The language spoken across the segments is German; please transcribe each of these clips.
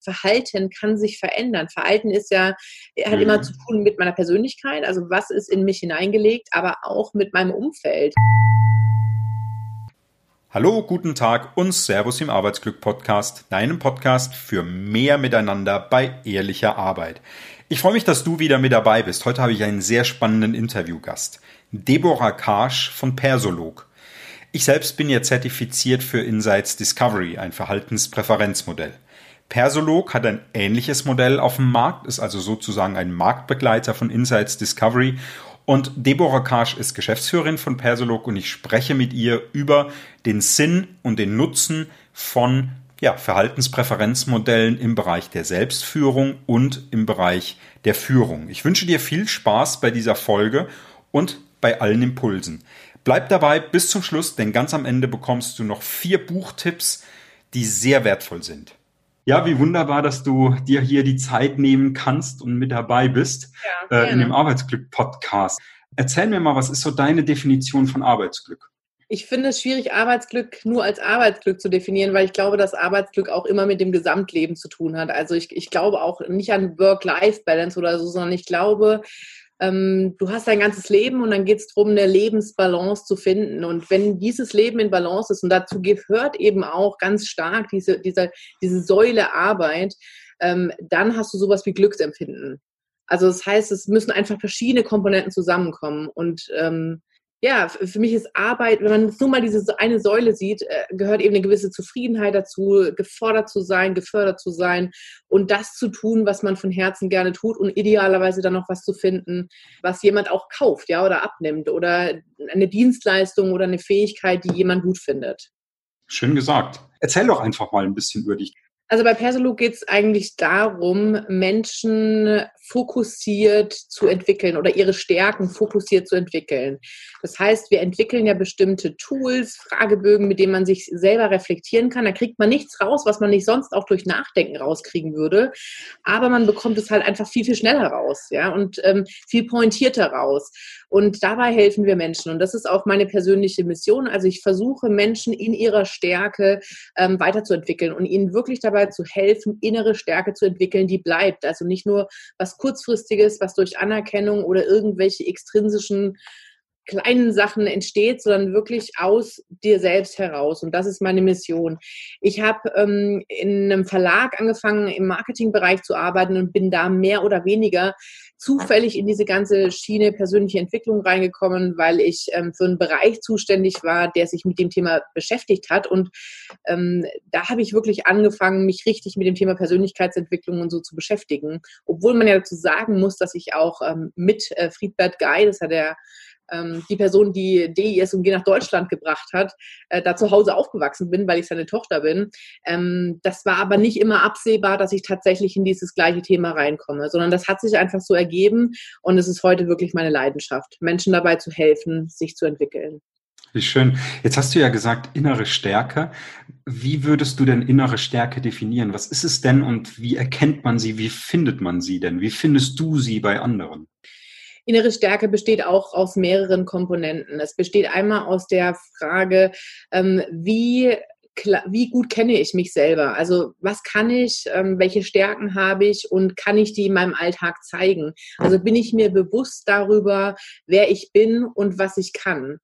Verhalten kann sich verändern. Verhalten ist ja, hat mhm. immer zu tun mit meiner Persönlichkeit, also was ist in mich hineingelegt, aber auch mit meinem Umfeld. Hallo, guten Tag und Servus im Arbeitsglück Podcast, deinem Podcast für mehr Miteinander bei ehrlicher Arbeit. Ich freue mich, dass du wieder mit dabei bist. Heute habe ich einen sehr spannenden Interviewgast. Deborah Karsch von Persolog. Ich selbst bin ja zertifiziert für Insights Discovery, ein Verhaltenspräferenzmodell. Persolog hat ein ähnliches Modell auf dem Markt, ist also sozusagen ein Marktbegleiter von Insights Discovery und Deborah Karsch ist Geschäftsführerin von Persolog und ich spreche mit ihr über den Sinn und den Nutzen von ja, Verhaltenspräferenzmodellen im Bereich der Selbstführung und im Bereich der Führung. Ich wünsche dir viel Spaß bei dieser Folge und bei allen Impulsen. Bleib dabei bis zum Schluss, denn ganz am Ende bekommst du noch vier Buchtipps, die sehr wertvoll sind. Ja, wie wunderbar, dass du dir hier die Zeit nehmen kannst und mit dabei bist ja, äh, in dem Arbeitsglück-Podcast. Erzähl mir mal, was ist so deine Definition von Arbeitsglück? Ich finde es schwierig, Arbeitsglück nur als Arbeitsglück zu definieren, weil ich glaube, dass Arbeitsglück auch immer mit dem Gesamtleben zu tun hat. Also ich, ich glaube auch nicht an Work-Life-Balance oder so, sondern ich glaube, ähm, du hast dein ganzes Leben und dann geht es darum, eine Lebensbalance zu finden. Und wenn dieses Leben in Balance ist, und dazu gehört eben auch ganz stark diese, diese, diese Säule Arbeit, ähm, dann hast du sowas wie Glücksempfinden. Also das heißt, es müssen einfach verschiedene Komponenten zusammenkommen. Und ähm, ja, für mich ist Arbeit, wenn man nur mal diese eine Säule sieht, äh, gehört eben eine gewisse Zufriedenheit dazu, gefordert zu sein, gefördert zu sein und das zu tun, was man von Herzen gerne tut und idealerweise dann noch was zu finden, was jemand auch kauft, ja, oder abnimmt oder eine Dienstleistung oder eine Fähigkeit, die jemand gut findet. Schön gesagt. Erzähl doch einfach mal ein bisschen über dich. Also bei Persolog geht es eigentlich darum, Menschen fokussiert zu entwickeln oder ihre Stärken fokussiert zu entwickeln. Das heißt, wir entwickeln ja bestimmte Tools, Fragebögen, mit denen man sich selber reflektieren kann. Da kriegt man nichts raus, was man nicht sonst auch durch Nachdenken rauskriegen würde. Aber man bekommt es halt einfach viel, viel schneller raus, ja, und ähm, viel pointierter raus. Und dabei helfen wir Menschen. Und das ist auch meine persönliche Mission. Also ich versuche Menschen in ihrer Stärke ähm, weiterzuentwickeln und ihnen wirklich dabei zu helfen, innere Stärke zu entwickeln, die bleibt. Also nicht nur was kurzfristiges, was durch Anerkennung oder irgendwelche extrinsischen kleinen Sachen entsteht, sondern wirklich aus dir selbst heraus. Und das ist meine Mission. Ich habe ähm, in einem Verlag angefangen, im Marketingbereich zu arbeiten und bin da mehr oder weniger zufällig in diese ganze Schiene persönliche Entwicklung reingekommen, weil ich ähm, für einen Bereich zuständig war, der sich mit dem Thema beschäftigt hat. Und ähm, da habe ich wirklich angefangen, mich richtig mit dem Thema Persönlichkeitsentwicklung und so zu beschäftigen. Obwohl man ja dazu sagen muss, dass ich auch ähm, mit äh, Friedbert Guy, das hat er ähm, die Person, die DIS und G nach Deutschland gebracht hat, äh, da zu Hause aufgewachsen bin, weil ich seine Tochter bin. Ähm, das war aber nicht immer absehbar, dass ich tatsächlich in dieses gleiche Thema reinkomme, sondern das hat sich einfach so ergeben und es ist heute wirklich meine Leidenschaft, Menschen dabei zu helfen, sich zu entwickeln. Wie schön. Jetzt hast du ja gesagt, innere Stärke. Wie würdest du denn innere Stärke definieren? Was ist es denn und wie erkennt man sie? Wie findet man sie denn? Wie findest du sie bei anderen? Innere Stärke besteht auch aus mehreren Komponenten. Es besteht einmal aus der Frage, ähm, wie wie gut kenne ich mich selber? Also was kann ich, ähm, welche Stärken habe ich und kann ich die in meinem Alltag zeigen? Also bin ich mir bewusst darüber, wer ich bin und was ich kann.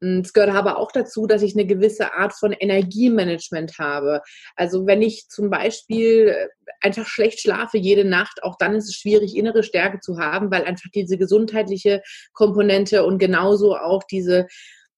Es gehört aber auch dazu, dass ich eine gewisse Art von Energiemanagement habe. Also wenn ich zum Beispiel äh, einfach schlecht schlafe jede Nacht, auch dann ist es schwierig, innere Stärke zu haben, weil einfach diese gesundheitliche Komponente und genauso auch diese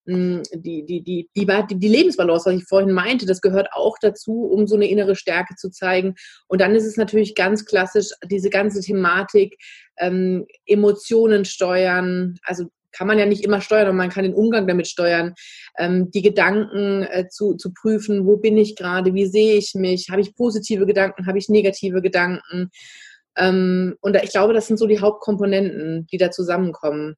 hm, die, die, die, die, die Lebensbalance, was ich vorhin meinte, das gehört auch dazu, um so eine innere Stärke zu zeigen. Und dann ist es natürlich ganz klassisch, diese ganze Thematik, ähm, Emotionen steuern, also kann man ja nicht immer steuern und man kann den Umgang damit steuern, ähm, die Gedanken äh, zu, zu prüfen, wo bin ich gerade, wie sehe ich mich, habe ich positive Gedanken, habe ich negative Gedanken. Ähm, und ich glaube, das sind so die Hauptkomponenten, die da zusammenkommen.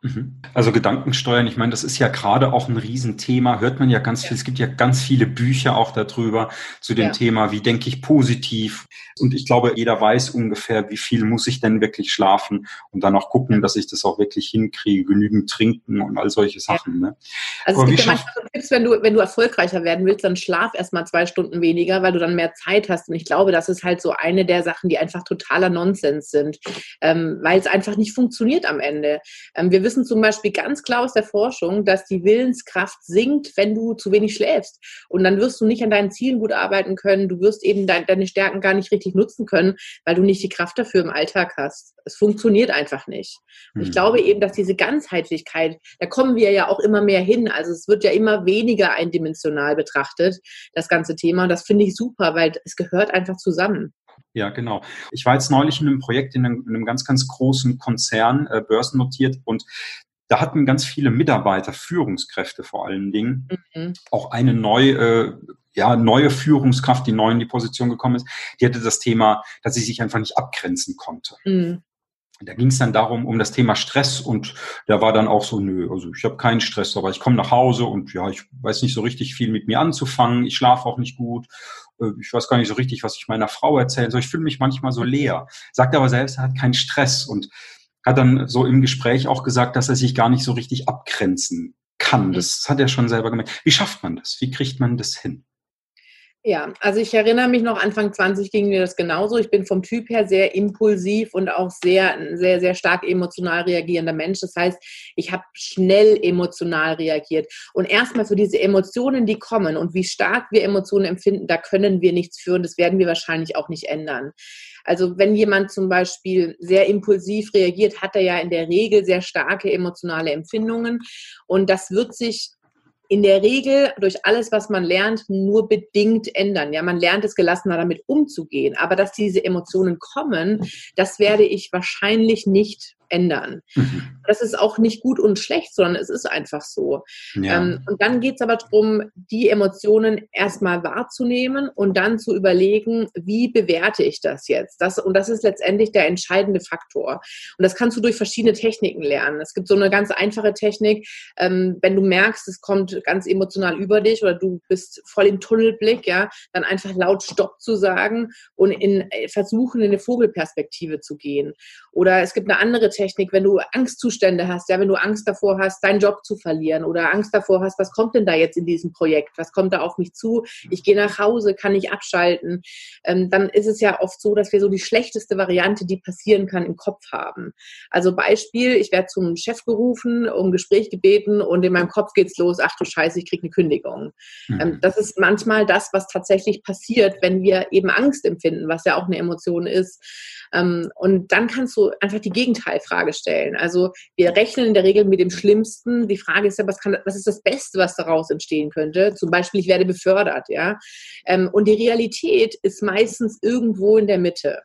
Mhm. Also Gedankensteuern, ich meine, das ist ja gerade auch ein Riesenthema, hört man ja ganz viel. Es gibt ja ganz viele Bücher auch darüber zu dem ja. Thema, wie denke ich positiv. Und ich glaube, jeder weiß ungefähr, wie viel muss ich denn wirklich schlafen und dann auch gucken, dass ich das auch wirklich hinkriege, genügend trinken und all solche Sachen. Ne? Also es gibt ja manchmal so Tipps, wenn du, wenn du erfolgreicher werden willst, dann schlaf erstmal zwei Stunden weniger, weil du dann mehr Zeit hast. Und ich glaube, das ist halt so eine der Sachen, die einfach totaler Nonsens sind, ähm, weil es einfach nicht funktioniert am Ende. Ähm, wir wissen zum Beispiel ganz klar aus der Forschung, dass die Willenskraft sinkt, wenn du zu wenig schläfst. Und dann wirst du nicht an deinen Zielen gut arbeiten können. Du wirst eben de deine Stärken gar nicht richtig nutzen können, weil du nicht die Kraft dafür im Alltag hast. Es funktioniert einfach nicht. Und ich hm. glaube eben, dass diese Ganzheitlichkeit, da kommen wir ja auch immer mehr hin. Also es wird ja immer weniger eindimensional betrachtet, das ganze Thema. Und das finde ich super, weil es gehört einfach zusammen. Ja, genau. Ich war jetzt neulich in einem Projekt in einem, in einem ganz, ganz großen Konzern, äh, börsennotiert, und da hatten ganz viele Mitarbeiter, Führungskräfte vor allen Dingen, mhm. auch eine neue, äh, ja, neue Führungskraft, die neu in die Position gekommen ist, die hatte das Thema, dass sie sich einfach nicht abgrenzen konnte. Mhm. Da ging es dann darum, um das Thema Stress und da war dann auch so, nö, also ich habe keinen Stress, aber ich komme nach Hause und ja, ich weiß nicht so richtig viel mit mir anzufangen, ich schlafe auch nicht gut, ich weiß gar nicht so richtig, was ich meiner Frau erzählen soll, ich fühle mich manchmal so leer, sagt aber selbst, er hat keinen Stress und hat dann so im Gespräch auch gesagt, dass er sich gar nicht so richtig abgrenzen kann. Das hat er schon selber gemerkt. Wie schafft man das? Wie kriegt man das hin? Ja, also ich erinnere mich noch, Anfang 20 ging mir das genauso. Ich bin vom Typ her sehr impulsiv und auch sehr, sehr, sehr stark emotional reagierender Mensch. Das heißt, ich habe schnell emotional reagiert. Und erstmal so diese Emotionen, die kommen und wie stark wir Emotionen empfinden, da können wir nichts führen. Das werden wir wahrscheinlich auch nicht ändern. Also wenn jemand zum Beispiel sehr impulsiv reagiert, hat er ja in der Regel sehr starke emotionale Empfindungen. Und das wird sich in der Regel durch alles, was man lernt, nur bedingt ändern. Ja, man lernt es gelassener damit umzugehen. Aber dass diese Emotionen kommen, das werde ich wahrscheinlich nicht ändern. Mhm. Das ist auch nicht gut und schlecht, sondern es ist einfach so. Ja. Ähm, und dann geht es aber darum, die Emotionen erstmal wahrzunehmen und dann zu überlegen, wie bewerte ich das jetzt? Das, und das ist letztendlich der entscheidende Faktor. Und das kannst du durch verschiedene Techniken lernen. Es gibt so eine ganz einfache Technik, ähm, wenn du merkst, es kommt ganz emotional über dich oder du bist voll im Tunnelblick, ja, dann einfach laut Stopp zu sagen und in, äh, versuchen, in eine Vogelperspektive zu gehen. Oder es gibt eine andere Technik, wenn du Angstzustände hast, ja, wenn du Angst davor hast, deinen Job zu verlieren oder Angst davor hast, was kommt denn da jetzt in diesem Projekt? Was kommt da auf mich zu? Ich gehe nach Hause, kann ich abschalten? Ähm, dann ist es ja oft so, dass wir so die schlechteste Variante, die passieren kann, im Kopf haben. Also Beispiel, ich werde zum Chef gerufen, um Gespräch gebeten und in meinem Kopf geht's los, ach du Scheiße, ich kriege eine Kündigung. Mhm. Ähm, das ist manchmal das, was tatsächlich passiert, wenn wir eben Angst empfinden, was ja auch eine Emotion ist. Ähm, und dann kannst du einfach die Gegenteilfrage stellen. Also wir rechnen in der Regel mit dem Schlimmsten. Die Frage ist ja, was, kann, was ist das Beste, was daraus entstehen könnte? Zum Beispiel, ich werde befördert, ja. Ähm, und die Realität ist meistens irgendwo in der Mitte.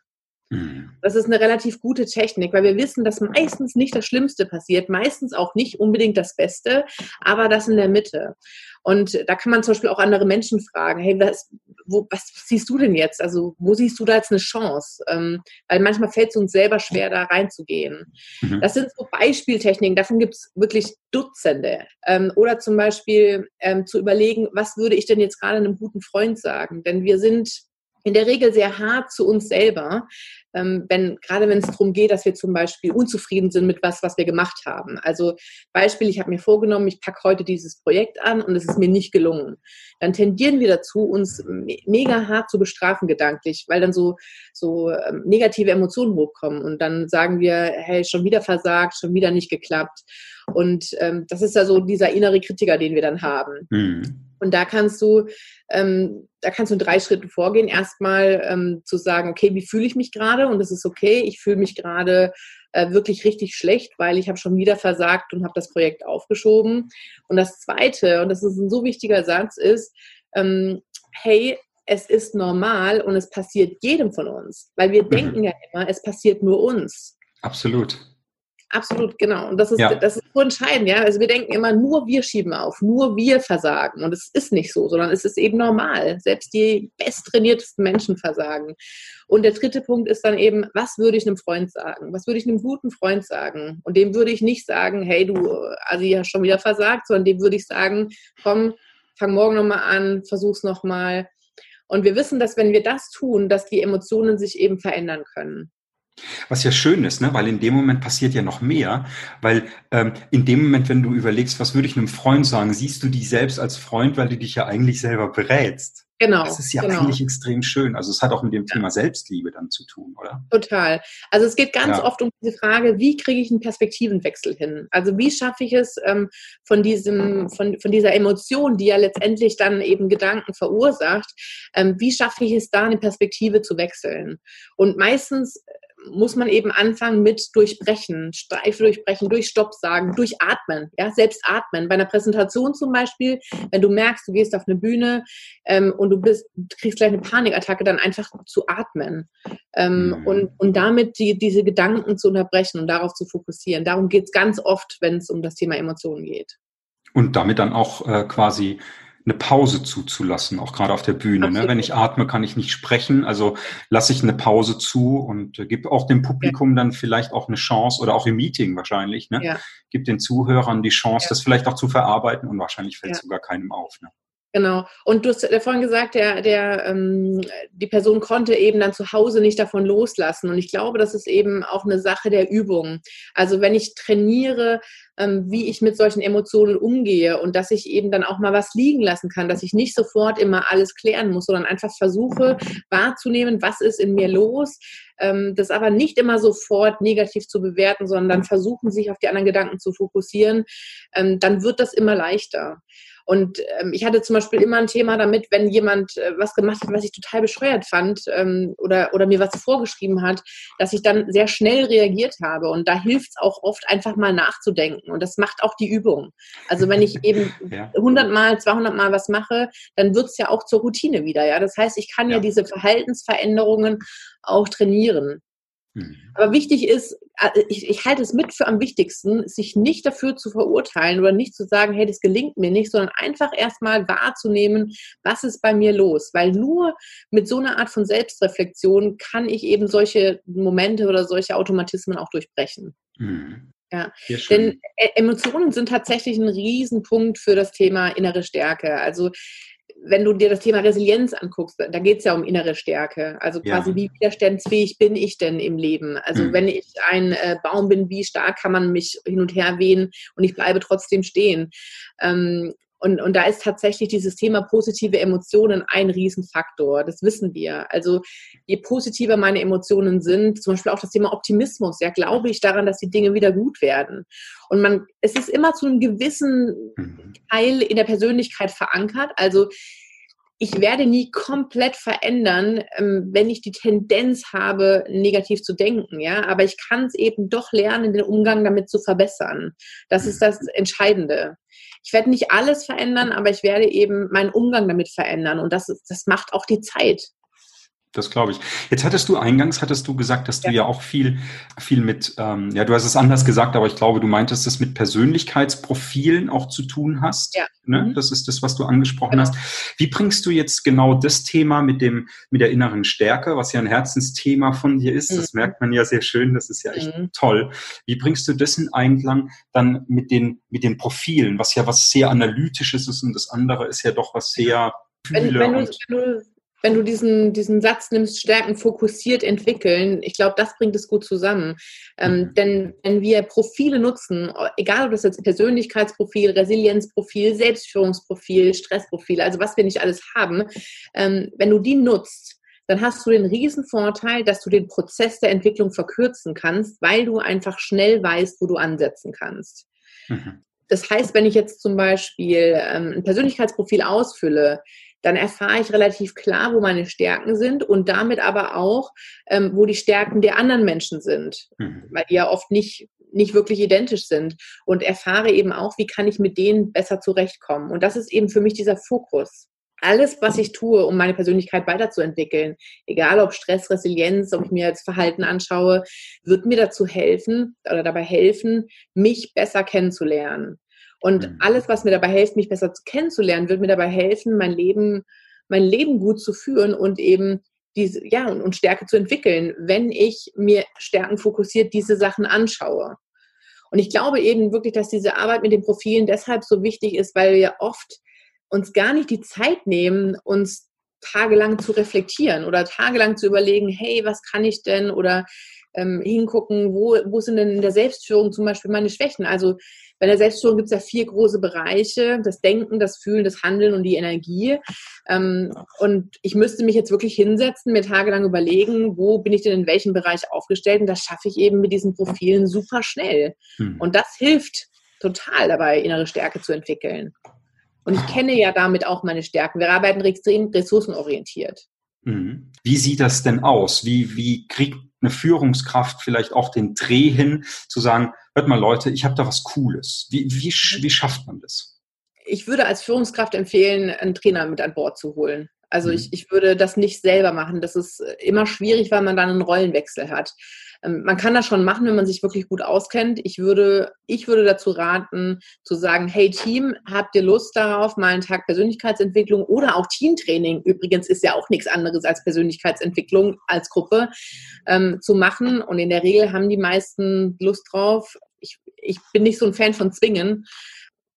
Mhm. Das ist eine relativ gute Technik, weil wir wissen, dass meistens nicht das Schlimmste passiert, meistens auch nicht unbedingt das Beste, aber das in der Mitte. Und da kann man zum Beispiel auch andere Menschen fragen, hey, was, wo, was siehst du denn jetzt? Also wo siehst du da jetzt eine Chance? Ähm, weil manchmal fällt es uns selber schwer, da reinzugehen. Mhm. Das sind so Beispieltechniken, davon gibt es wirklich Dutzende. Ähm, oder zum Beispiel ähm, zu überlegen, was würde ich denn jetzt gerade einem guten Freund sagen? Denn wir sind in der Regel sehr hart zu uns selber, ähm, wenn, gerade wenn es darum geht, dass wir zum Beispiel unzufrieden sind mit was, was wir gemacht haben. Also Beispiel, ich habe mir vorgenommen, ich packe heute dieses Projekt an und es ist mir nicht gelungen. Dann tendieren wir dazu, uns mega hart zu bestrafen gedanklich, weil dann so, so ähm, negative Emotionen hochkommen und dann sagen wir, hey, schon wieder versagt, schon wieder nicht geklappt. Und ähm, das ist ja so dieser innere Kritiker, den wir dann haben. Mhm. Und da kannst du, ähm, da kannst du in drei Schritten vorgehen. Erstmal ähm, zu sagen, okay, wie fühle ich mich gerade? Und es ist okay, ich fühle mich gerade äh, wirklich richtig schlecht, weil ich habe schon wieder versagt und habe das Projekt aufgeschoben. Und das Zweite, und das ist ein so wichtiger Satz, ist, ähm, hey, es ist normal und es passiert jedem von uns, weil wir mhm. denken ja immer, es passiert nur uns. Absolut. Absolut, genau. Und das ist, ja. das ist so entscheidend, ja. Also wir denken immer, nur wir schieben auf, nur wir versagen. Und es ist nicht so, sondern es ist eben normal. Selbst die besttrainiertesten Menschen versagen. Und der dritte Punkt ist dann eben, was würde ich einem Freund sagen? Was würde ich einem guten Freund sagen? Und dem würde ich nicht sagen, hey, du, also ja schon wieder versagt, sondern dem würde ich sagen, komm, fang morgen nochmal an, versuch's nochmal. Und wir wissen, dass wenn wir das tun, dass die Emotionen sich eben verändern können. Was ja schön ist, ne? weil in dem Moment passiert ja noch mehr, weil ähm, in dem Moment, wenn du überlegst, was würde ich einem Freund sagen, siehst du dich selbst als Freund, weil du dich ja eigentlich selber berätst. Genau. Das ist ja genau. eigentlich extrem schön. Also es hat auch mit dem Thema Selbstliebe dann zu tun, oder? Total. Also es geht ganz ja. oft um diese Frage, wie kriege ich einen Perspektivenwechsel hin? Also wie schaffe ich es ähm, von diesem, von, von dieser Emotion, die ja letztendlich dann eben Gedanken verursacht, ähm, wie schaffe ich es da eine Perspektive zu wechseln? Und meistens muss man eben anfangen mit durchbrechen, Streife durchbrechen, durch Stopp sagen, durchatmen, ja, selbst atmen. Bei einer Präsentation zum Beispiel, wenn du merkst, du gehst auf eine Bühne ähm, und du bist, kriegst gleich eine Panikattacke, dann einfach zu atmen ähm, mhm. und, und damit die, diese Gedanken zu unterbrechen und darauf zu fokussieren. Darum geht es ganz oft, wenn es um das Thema Emotionen geht. Und damit dann auch äh, quasi eine Pause zuzulassen, auch gerade auf der Bühne. Ne? Wenn ich atme, kann ich nicht sprechen. Also lasse ich eine Pause zu und äh, gebe auch dem Publikum ja. dann vielleicht auch eine Chance oder auch im Meeting wahrscheinlich. Ne? Ja. Gib den Zuhörern die Chance, ja. das vielleicht auch zu verarbeiten und wahrscheinlich fällt es sogar keinem auf. Ne? Genau. Und du hast ja vorhin gesagt, der, der, ähm, die Person konnte eben dann zu Hause nicht davon loslassen. Und ich glaube, das ist eben auch eine Sache der Übung. Also wenn ich trainiere, wie ich mit solchen Emotionen umgehe und dass ich eben dann auch mal was liegen lassen kann, dass ich nicht sofort immer alles klären muss, sondern einfach versuche wahrzunehmen, was ist in mir los, ähm, das aber nicht immer sofort negativ zu bewerten, sondern dann versuchen, sich auf die anderen Gedanken zu fokussieren, ähm, dann wird das immer leichter. Und ähm, ich hatte zum Beispiel immer ein Thema damit, wenn jemand äh, was gemacht hat, was ich total bescheuert fand ähm, oder, oder mir was vorgeschrieben hat, dass ich dann sehr schnell reagiert habe. Und da hilft es auch oft einfach mal nachzudenken. Und das macht auch die Übung. Also wenn ich eben ja. 100 Mal, 200 Mal was mache, dann wird es ja auch zur Routine wieder. Ja, das heißt, ich kann ja, ja diese Verhaltensveränderungen auch trainieren. Mhm. Aber wichtig ist, äh, ich, ich, halte es mit für am wichtigsten, sich nicht dafür zu verurteilen oder nicht zu sagen, hey, das gelingt mir nicht, sondern einfach erstmal wahrzunehmen, was ist bei mir los. Weil nur mit so einer Art von Selbstreflexion kann ich eben solche Momente oder solche Automatismen auch durchbrechen. Mhm. Ja, denn äh, Emotionen sind tatsächlich ein Riesenpunkt für das Thema innere Stärke. Also wenn du dir das Thema Resilienz anguckst, da geht es ja um innere Stärke. Also quasi, ja. wie widerstandsfähig bin ich denn im Leben? Also mhm. wenn ich ein äh, Baum bin, wie stark kann man mich hin und her wehen und ich bleibe trotzdem stehen? Ähm, und, und da ist tatsächlich dieses Thema positive Emotionen ein Riesenfaktor. Das wissen wir. Also je positiver meine Emotionen sind, zum Beispiel auch das Thema Optimismus, ja, glaube ich daran, dass die Dinge wieder gut werden. Und man, es ist immer zu einem gewissen mhm. Teil in der Persönlichkeit verankert. Also ich werde nie komplett verändern, ähm, wenn ich die Tendenz habe, negativ zu denken, ja. Aber ich kann es eben doch lernen, den Umgang damit zu verbessern. Das ist das Entscheidende. Ich werde nicht alles verändern, aber ich werde eben meinen Umgang damit verändern. Und das, das macht auch die Zeit das glaube ich. Jetzt hattest du eingangs, hattest du gesagt, dass du ja, ja auch viel, viel mit, ähm, ja, du hast es anders gesagt, aber ich glaube, du meintest es mit Persönlichkeitsprofilen auch zu tun hast. Ja. Ne? Mhm. Das ist das, was du angesprochen genau. hast. Wie bringst du jetzt genau das Thema mit dem, mit der inneren Stärke, was ja ein Herzensthema von dir ist? Mhm. Das merkt man ja sehr schön. Das ist ja echt mhm. toll. Wie bringst du das in Einklang dann mit den, mit den Profilen, was ja was sehr analytisches ist und das andere ist ja doch was sehr wenn, wenn, du, wenn, du, wenn du diesen, diesen Satz nimmst, Stärken fokussiert entwickeln, ich glaube, das bringt es gut zusammen. Ähm, mhm. denn wenn wir Profile nutzen, egal ob das jetzt Persönlichkeitsprofil, Resilienzprofil, Selbstführungsprofil, Stressprofil, also was wir nicht alles haben, ähm, wenn du die nutzt, dann hast du den riesen Vorteil, dass du den Prozess der Entwicklung verkürzen kannst, weil du einfach schnell weißt, wo du ansetzen kannst. Mhm. Das heißt, wenn ich jetzt zum Beispiel ähm, ein Persönlichkeitsprofil ausfülle, dann erfahre ich relativ klar, wo meine Stärken sind und damit aber auch, ähm, wo die Stärken der anderen Menschen sind, mhm. weil die ja oft nicht, nicht wirklich identisch sind und erfahre eben auch, wie kann ich mit denen besser zurechtkommen. Und das ist eben für mich dieser Fokus. alles, was ich tue, um meine Persönlichkeit weiterzuentwickeln, egal ob Stress, Resilienz, ob ich mir jetzt Verhalten anschaue, wird mir dazu helfen oder dabei helfen, mich besser kennenzulernen. Und mhm. alles, was mir dabei hilft, mich besser kennenzulernen, wird mir dabei helfen, mein Leben, mein Leben gut zu führen und eben diese, ja, und Stärke zu entwickeln, wenn ich mir stärkenfokussiert diese Sachen anschaue. Und ich glaube eben wirklich, dass diese Arbeit mit den Profilen deshalb so wichtig ist, weil wir oft uns gar nicht die Zeit nehmen, uns tagelang zu reflektieren oder tagelang zu überlegen, hey, was kann ich denn? Oder ähm, hingucken, wo, wo sind denn in der Selbstführung zum Beispiel meine Schwächen? Also bei der Selbstführung gibt es ja vier große Bereiche, das Denken, das Fühlen, das Handeln und die Energie. Ähm, und ich müsste mich jetzt wirklich hinsetzen, mir tagelang überlegen, wo bin ich denn in welchem Bereich aufgestellt? Und das schaffe ich eben mit diesen Profilen super schnell. Hm. Und das hilft total dabei, innere Stärke zu entwickeln. Und ich kenne ja damit auch meine Stärken. Wir arbeiten extrem ressourcenorientiert. Mhm. Wie sieht das denn aus? Wie, wie kriegt eine Führungskraft vielleicht auch den Dreh hin, zu sagen, hört mal Leute, ich habe da was Cooles. Wie, wie, wie schafft man das? Ich würde als Führungskraft empfehlen, einen Trainer mit an Bord zu holen. Also mhm. ich, ich würde das nicht selber machen. Das ist immer schwierig, weil man dann einen Rollenwechsel hat. Ähm, man kann das schon machen, wenn man sich wirklich gut auskennt. Ich würde, ich würde dazu raten, zu sagen, hey Team, habt ihr Lust darauf, mal einen Tag Persönlichkeitsentwicklung oder auch Teamtraining, übrigens ist ja auch nichts anderes als Persönlichkeitsentwicklung als Gruppe, ähm, zu machen. Und in der Regel haben die meisten Lust drauf. Ich, ich bin nicht so ein Fan von Zwingen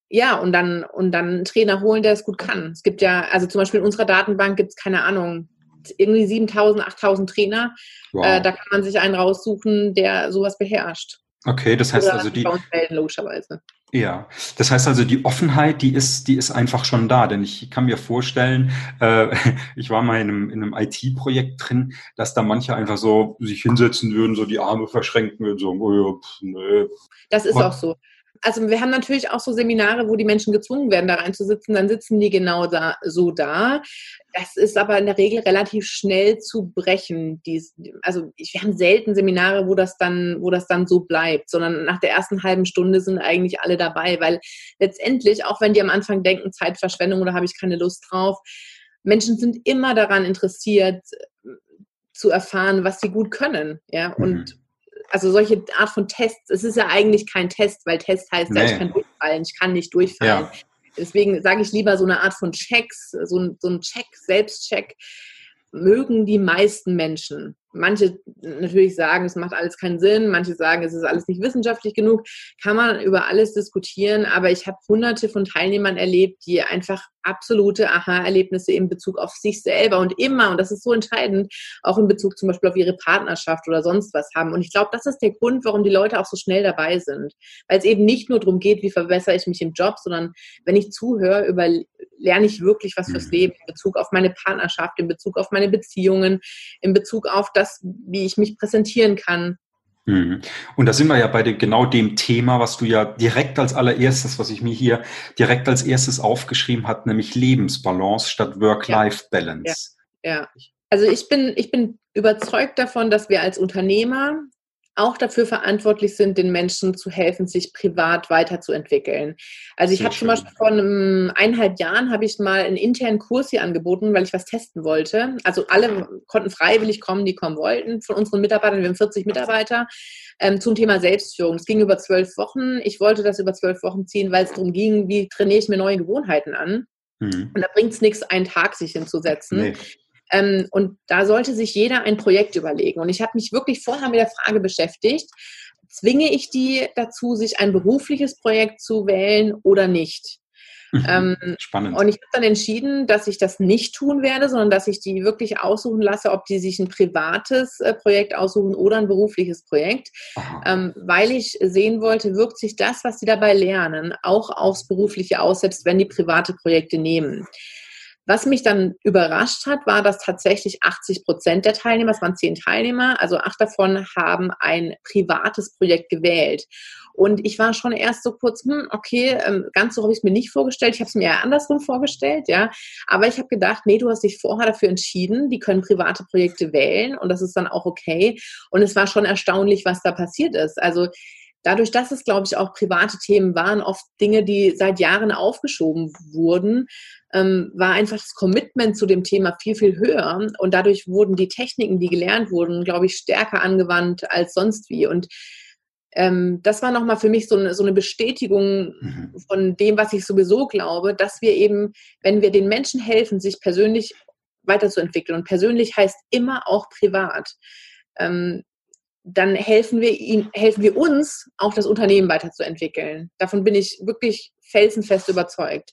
ja, und dann, und dann einen Trainer holen, der es gut kann. Es gibt ja, also zum Beispiel in unserer Datenbank gibt es keine Ahnung, irgendwie 7000, 8000 Trainer. Wow. Äh, da kann man sich einen raussuchen, der sowas beherrscht. Okay, das heißt Oder also die. Melden, logischerweise. Ja, das heißt also die Offenheit, die ist, die ist einfach schon da, denn ich kann mir vorstellen, äh, ich war mal in einem, in einem IT-Projekt drin, dass da manche einfach so sich hinsetzen würden, so die Arme verschränken und so, oh ja, pff, nee. Das ist Aber, auch so also wir haben natürlich auch so Seminare, wo die Menschen gezwungen werden, da reinzusitzen, dann sitzen die genau da, so da. Das ist aber in der Regel relativ schnell zu brechen. Dies, also wir haben selten Seminare, wo das dann, wo das dann so bleibt, sondern nach der ersten halben Stunde sind eigentlich alle dabei, weil letztendlich, auch wenn die am Anfang denken, Zeitverschwendung oder habe ich keine Lust drauf, Menschen sind immer daran interessiert, zu erfahren, was sie gut können, ja, und mhm also solche Art von Tests, es ist ja eigentlich kein Test, weil Test heißt nee. ja, ich kann durchfallen, ich kann nicht durchfallen. Ja. Deswegen sage ich lieber so eine Art von Checks, so ein, so ein Check, Selbstcheck, mögen die meisten Menschen. Manche natürlich sagen, es macht alles keinen Sinn, manche sagen, es ist alles nicht wissenschaftlich genug, kann man über alles diskutieren, aber ich habe hunderte von Teilnehmern erlebt, die einfach absolute Aha-Erlebnisse in Bezug auf sich selber und immer, und das ist so entscheidend, auch in Bezug zum Beispiel auf ihre Partnerschaft oder sonst was haben. Und ich glaube, das ist der Grund, warum die Leute auch so schnell dabei sind. Weil es eben nicht nur darum geht, wie verbessere ich mich im Job, sondern wenn ich zuhöre, über, lerne ich wirklich was fürs mhm. Leben in Bezug auf meine Partnerschaft, in Bezug auf meine Beziehungen, in Bezug auf das, wie ich mich präsentieren kann. Mhm. Und da sind wir ja bei dem, genau dem Thema, was du ja direkt als allererstes, was ich mir hier direkt als erstes aufgeschrieben hat, nämlich Lebensbalance statt Work-Life-Balance. Ja. ja. Also ich bin, ich bin überzeugt davon, dass wir als Unternehmer auch dafür verantwortlich sind, den Menschen zu helfen, sich privat weiterzuentwickeln. Also ich habe zum Beispiel vor einem eineinhalb Jahren habe ich mal einen internen Kurs hier angeboten, weil ich was testen wollte. Also alle konnten freiwillig kommen, die kommen wollten von unseren Mitarbeitern. Wir haben 40 Mitarbeiter ähm, zum Thema Selbstführung. Es ging über zwölf Wochen. Ich wollte das über zwölf Wochen ziehen, weil es darum ging, wie trainiere ich mir neue Gewohnheiten an. Mhm. Und da bringt es nichts, einen Tag sich hinzusetzen. Nee. Ähm, und da sollte sich jeder ein Projekt überlegen. Und ich habe mich wirklich vorher mit der Frage beschäftigt, zwinge ich die dazu, sich ein berufliches Projekt zu wählen oder nicht? Mhm. Ähm, Spannend. Und ich habe dann entschieden, dass ich das nicht tun werde, sondern dass ich die wirklich aussuchen lasse, ob die sich ein privates äh, Projekt aussuchen oder ein berufliches Projekt, ähm, weil ich sehen wollte, wirkt sich das, was sie dabei lernen, auch aufs berufliche aus, selbst wenn die private Projekte nehmen. Was mich dann überrascht hat, war, dass tatsächlich 80 Prozent der Teilnehmer, es waren zehn Teilnehmer, also acht davon haben ein privates Projekt gewählt. Und ich war schon erst so kurz, hm, okay, ähm, ganz so habe ich es mir nicht vorgestellt. Ich habe es mir ja andersrum vorgestellt, ja. Aber ich habe gedacht, nee, du hast dich vorher dafür entschieden, die können private Projekte wählen und das ist dann auch okay. Und es war schon erstaunlich, was da passiert ist. Also dadurch, dass es, glaube ich, auch private Themen waren, oft Dinge, die seit Jahren aufgeschoben wurden, ähm, war einfach das Commitment zu dem Thema viel, viel höher. Und dadurch wurden die Techniken, die gelernt wurden, glaube ich, stärker angewandt als sonst wie. Und ähm, das war nochmal für mich so eine, so eine Bestätigung mhm. von dem, was ich sowieso glaube, dass wir eben, wenn wir den Menschen helfen, sich persönlich weiterzuentwickeln, und persönlich heißt immer auch privat, ähm, dann helfen wir ihm, helfen wir uns, auch das Unternehmen weiterzuentwickeln. Davon bin ich wirklich felsenfest überzeugt.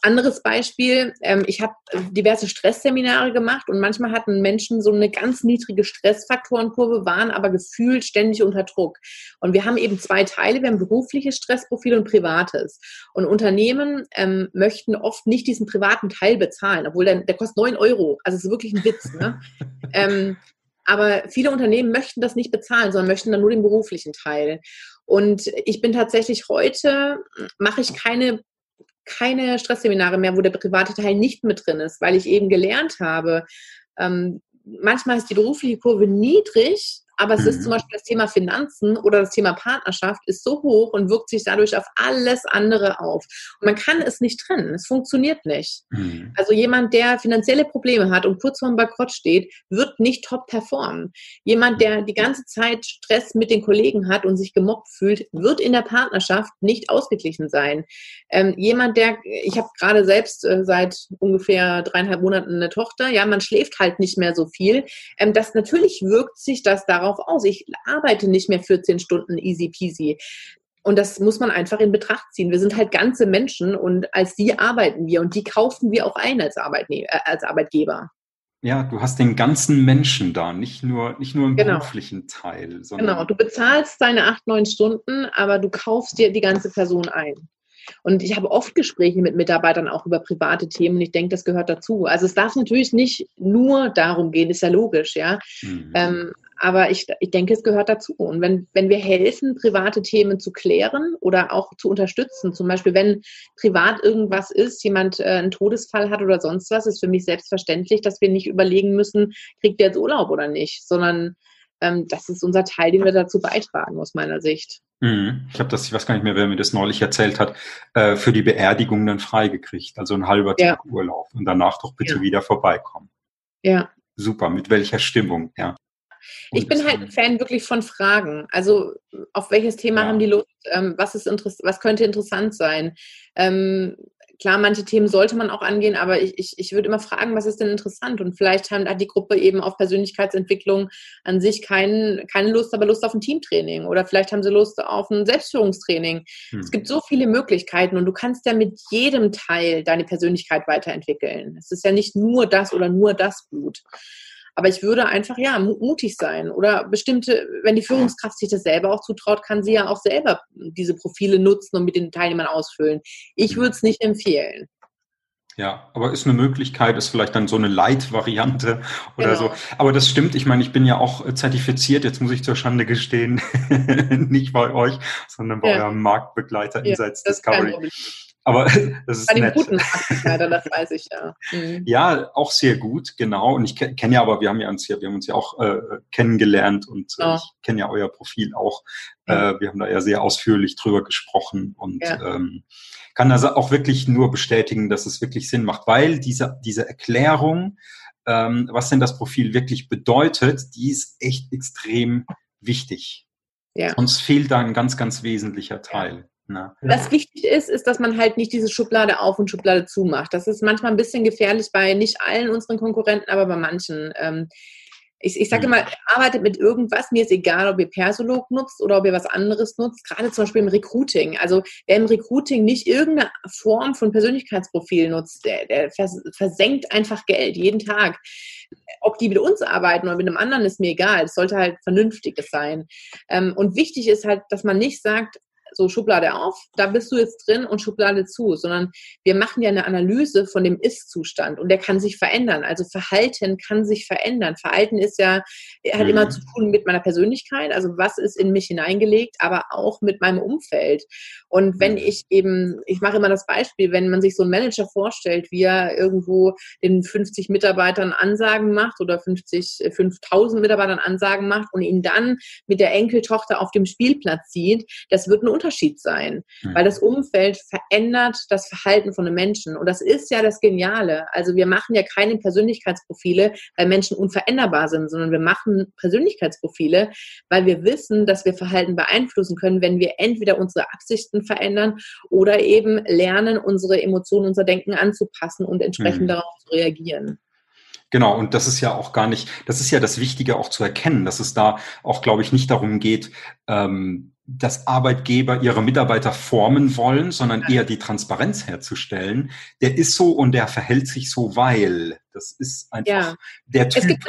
Anderes Beispiel, ähm, ich habe diverse Stressseminare gemacht und manchmal hatten Menschen so eine ganz niedrige Stressfaktorenkurve, waren aber gefühlt ständig unter Druck. Und wir haben eben zwei Teile, wir haben berufliches Stressprofil und privates. Und Unternehmen ähm, möchten oft nicht diesen privaten Teil bezahlen, obwohl der, der kostet neun Euro. Also es ist wirklich ein Witz. Ne? ähm, aber viele Unternehmen möchten das nicht bezahlen, sondern möchten dann nur den beruflichen Teil. Und ich bin tatsächlich heute, mache ich keine keine Stressseminare mehr, wo der private Teil nicht mit drin ist, weil ich eben gelernt habe, ähm, manchmal ist die berufliche Kurve niedrig, aber es mhm. ist zum Beispiel das Thema Finanzen oder das Thema Partnerschaft ist so hoch und wirkt sich dadurch auf alles andere auf. Und man kann es nicht trennen. Es funktioniert nicht. Mhm. Also jemand, der finanzielle Probleme hat und kurz vor dem Bankrott steht, wird nicht top performen. Jemand, der die ganze Zeit Stress mit den Kollegen hat und sich gemobbt fühlt, wird in der Partnerschaft nicht ausgeglichen sein. Ähm, jemand, der, ich habe gerade selbst äh, seit ungefähr dreieinhalb Monaten eine Tochter, ja, man schläft halt nicht mehr so viel. Ähm, das natürlich wirkt sich das darauf darauf aus. Ich arbeite nicht mehr 14 Stunden easy peasy. Und das muss man einfach in Betracht ziehen. Wir sind halt ganze Menschen und als die arbeiten wir und die kaufen wir auch ein als, Arbeitne äh, als Arbeitgeber. Ja, du hast den ganzen Menschen da, nicht nur, nicht nur im genau. beruflichen Teil. genau, du bezahlst deine acht, neun Stunden, aber du kaufst dir die ganze Person ein. Und ich habe oft Gespräche mit Mitarbeitern auch über private Themen und ich denke, das gehört dazu. Also es darf natürlich nicht nur darum gehen, ist ja logisch, ja. Mhm. Ähm, aber ich, ich denke, es gehört dazu. Und wenn, wenn wir helfen, private Themen zu klären oder auch zu unterstützen, zum Beispiel, wenn privat irgendwas ist, jemand äh, einen Todesfall hat oder sonst was, ist für mich selbstverständlich, dass wir nicht überlegen müssen, kriegt der jetzt Urlaub oder nicht, sondern ähm, das ist unser Teil, den wir dazu beitragen, aus meiner Sicht. Mhm. Ich habe das, ich weiß gar nicht mehr, wer mir das neulich erzählt hat, äh, für die Beerdigung dann freigekriegt, also ein halber Tag ja. Urlaub und danach doch bitte ja. wieder vorbeikommen. Ja. Super, mit welcher Stimmung, ja. Ich bin halt ein Fan wirklich von Fragen. Also auf welches Thema ja. haben die Lust? Ähm, was, ist was könnte interessant sein? Ähm, klar, manche Themen sollte man auch angehen, aber ich, ich, ich würde immer fragen, was ist denn interessant? Und vielleicht haben, hat die Gruppe eben auf Persönlichkeitsentwicklung an sich kein, keine Lust, aber Lust auf ein Teamtraining. Oder vielleicht haben sie Lust auf ein Selbstführungstraining. Hm. Es gibt so viele Möglichkeiten und du kannst ja mit jedem Teil deine Persönlichkeit weiterentwickeln. Es ist ja nicht nur das oder nur das gut. Aber ich würde einfach, ja, mutig sein. Oder bestimmte, wenn die Führungskraft sich das selber auch zutraut, kann sie ja auch selber diese Profile nutzen und mit den Teilnehmern ausfüllen. Ich würde es nicht empfehlen. Ja, aber ist eine Möglichkeit, ist vielleicht dann so eine Light-Variante oder genau. so. Aber das stimmt, ich meine, ich bin ja auch zertifiziert, jetzt muss ich zur Schande gestehen, nicht bei euch, sondern bei ja. eurem Marktbegleiter ja, Insights Discovery. Aber das ist Bei den guten Marktbegleiter, das weiß ich ja. Mhm. Ja, auch sehr gut, genau. Und ich kenne ja, aber wir haben ja uns ja, wir haben uns ja auch äh, kennengelernt und äh, ich kenne ja euer Profil auch. Ja. Äh, wir haben da ja sehr ausführlich drüber gesprochen und ja. ähm, kann also auch wirklich nur bestätigen, dass es wirklich Sinn macht, weil diese, diese Erklärung, ähm, was denn das Profil wirklich bedeutet, die ist echt extrem wichtig. Ja. Sonst fehlt da ein ganz, ganz wesentlicher Teil. Na. Was wichtig ist, ist, dass man halt nicht diese Schublade auf und Schublade zumacht. Das ist manchmal ein bisschen gefährlich bei nicht allen unseren Konkurrenten, aber bei manchen. Ähm, ich, ich sage mhm. immer, arbeitet mit irgendwas. Mir ist egal, ob ihr Persolog nutzt oder ob ihr was anderes nutzt. Gerade zum Beispiel im Recruiting. Also wer im Recruiting nicht irgendeine Form von Persönlichkeitsprofil nutzt, der, der versenkt einfach Geld jeden Tag. Ob die mit uns arbeiten oder mit einem anderen, ist mir egal. Es sollte halt vernünftiges sein. Ähm, und wichtig ist halt, dass man nicht sagt, so Schublade auf, da bist du jetzt drin und Schublade zu, sondern wir machen ja eine Analyse von dem Ist-Zustand und der kann sich verändern. Also Verhalten kann sich verändern. Verhalten ist ja, hat mhm. immer zu tun mit meiner Persönlichkeit, also was ist in mich hineingelegt, aber auch mit meinem Umfeld. Und wenn mhm. ich eben, ich mache immer das Beispiel, wenn man sich so einen Manager vorstellt, wie er irgendwo den 50 Mitarbeitern Ansagen macht oder 50, 5000 Mitarbeitern Ansagen macht und ihn dann mit der Enkeltochter auf dem Spielplatz sieht, das wird ein Unterschied sein, mhm. weil das Umfeld verändert das Verhalten von einem Menschen. Und das ist ja das Geniale. Also wir machen ja keine Persönlichkeitsprofile, weil Menschen unveränderbar sind, sondern wir machen Persönlichkeitsprofile, weil wir wissen, dass wir Verhalten beeinflussen können, wenn wir entweder unsere Absichten verändern oder eben lernen, unsere Emotionen, unser Denken anzupassen und entsprechend mhm. darauf zu reagieren. Genau, und das ist ja auch gar nicht, das ist ja das Wichtige auch zu erkennen, dass es da auch, glaube ich, nicht darum geht, ähm, dass Arbeitgeber ihre Mitarbeiter formen wollen, sondern eher die Transparenz herzustellen. Der ist so und der verhält sich so, weil. Das ist einfach ja. der Typ. Es gibt,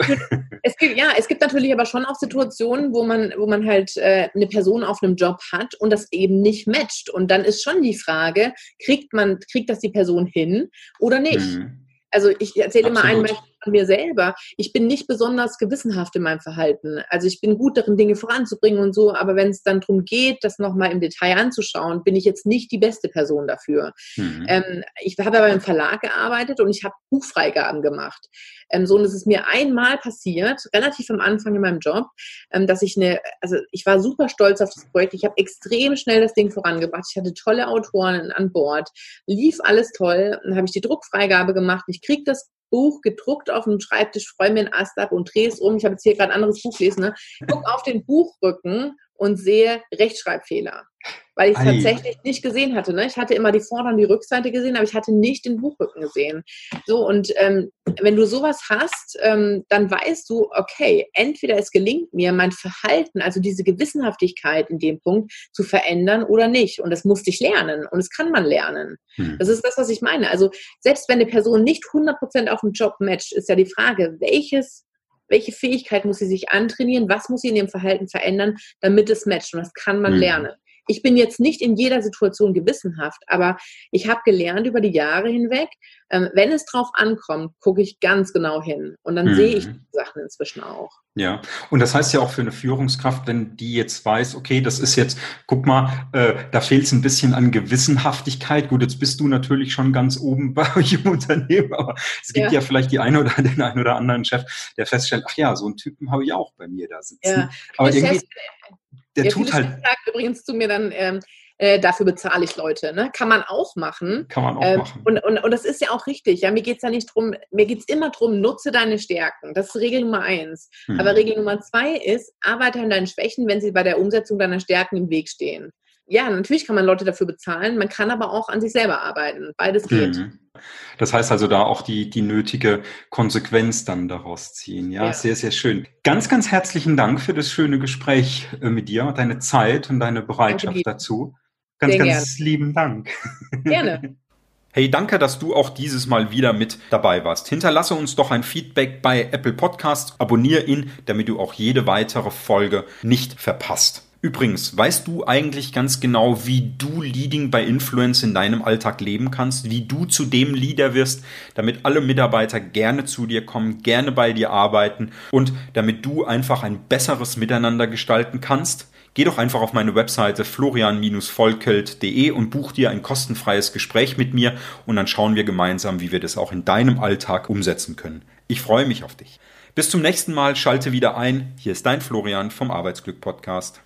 es gibt, ja, es gibt natürlich aber schon auch Situationen, wo man, wo man halt äh, eine Person auf einem Job hat und das eben nicht matcht. Und dann ist schon die Frage, kriegt man, kriegt das die Person hin oder nicht? Hm. Also ich erzähle immer ein Beispiel von mir selber. Ich bin nicht besonders gewissenhaft in meinem Verhalten. Also ich bin gut darin, Dinge voranzubringen und so, aber wenn es dann darum geht, das nochmal im Detail anzuschauen, bin ich jetzt nicht die beste Person dafür. Mhm. Ähm, ich habe ja beim Verlag gearbeitet und ich habe Buchfreigaben gemacht. Ähm, so, und es ist mir einmal passiert, relativ am Anfang in meinem Job, ähm, dass ich eine, also ich war super stolz auf das Projekt. Ich habe extrem schnell das Ding vorangebracht. Ich hatte tolle Autoren an Bord. Lief alles toll. Dann habe ich die Druckfreigabe gemacht. Ich kriege das Buch gedruckt auf dem Schreibtisch, freue mir einen Ast ab und drehe es um. Ich habe jetzt hier gerade ein anderes Buch gelesen. Ne? Guck auf den Buchrücken und sehe Rechtschreibfehler weil ich es tatsächlich nicht gesehen hatte. Ne? Ich hatte immer die Vorder- und die Rückseite gesehen, aber ich hatte nicht den Buchrücken gesehen. So, und ähm, wenn du sowas hast, ähm, dann weißt du, okay, entweder es gelingt mir, mein Verhalten, also diese Gewissenhaftigkeit in dem Punkt zu verändern oder nicht. Und das musste ich lernen und das kann man lernen. Hm. Das ist das, was ich meine. Also selbst wenn eine Person nicht 100% auf dem Job matcht, ist ja die Frage, welches welche Fähigkeit muss sie sich antrainieren, was muss sie in ihrem Verhalten verändern, damit es matcht. Und das kann man hm. lernen ich bin jetzt nicht in jeder Situation gewissenhaft, aber ich habe gelernt über die Jahre hinweg, ähm, wenn es drauf ankommt, gucke ich ganz genau hin und dann mhm. sehe ich die Sachen inzwischen auch. Ja, und das heißt ja auch für eine Führungskraft, wenn die jetzt weiß, okay, das ist jetzt, guck mal, äh, da fehlt es ein bisschen an Gewissenhaftigkeit. Gut, jetzt bist du natürlich schon ganz oben bei euch im Unternehmen, aber es gibt ja, ja vielleicht die eine oder den einen oder anderen Chef, der feststellt, ach ja, so einen Typen habe ich auch bei mir da sitzen. Ja. Aber irgendwie, der ja, tut halt. Sagt übrigens zu mir dann, ähm, äh, dafür bezahle ich Leute. Ne? Kann man auch machen. Kann man auch ähm, machen. Und, und, und das ist ja auch richtig. Ja, mir geht es ja nicht drum, mir geht es immer darum, nutze deine Stärken. Das ist Regel Nummer eins. Hm. Aber Regel Nummer zwei ist, arbeite an deinen Schwächen, wenn sie bei der Umsetzung deiner Stärken im Weg stehen. Ja, natürlich kann man Leute dafür bezahlen, man kann aber auch an sich selber arbeiten. Beides geht. Mhm. Das heißt also da auch die, die nötige Konsequenz dann daraus ziehen. Ja, ja, sehr, sehr schön. Ganz, ganz herzlichen Dank für das schöne Gespräch äh, mit dir, deine Zeit und deine Bereitschaft dazu. Ganz, sehr ganz gerne. lieben Dank. Gerne. Hey, danke, dass du auch dieses Mal wieder mit dabei warst. Hinterlasse uns doch ein Feedback bei Apple Podcasts, abonniere ihn, damit du auch jede weitere Folge nicht verpasst. Übrigens, weißt du eigentlich ganz genau, wie du Leading by Influence in deinem Alltag leben kannst, wie du zu dem Leader wirst, damit alle Mitarbeiter gerne zu dir kommen, gerne bei dir arbeiten und damit du einfach ein besseres Miteinander gestalten kannst? Geh doch einfach auf meine Webseite florian-volkelt.de und buch dir ein kostenfreies Gespräch mit mir und dann schauen wir gemeinsam, wie wir das auch in deinem Alltag umsetzen können. Ich freue mich auf dich. Bis zum nächsten Mal, schalte wieder ein. Hier ist dein Florian vom Arbeitsglück Podcast.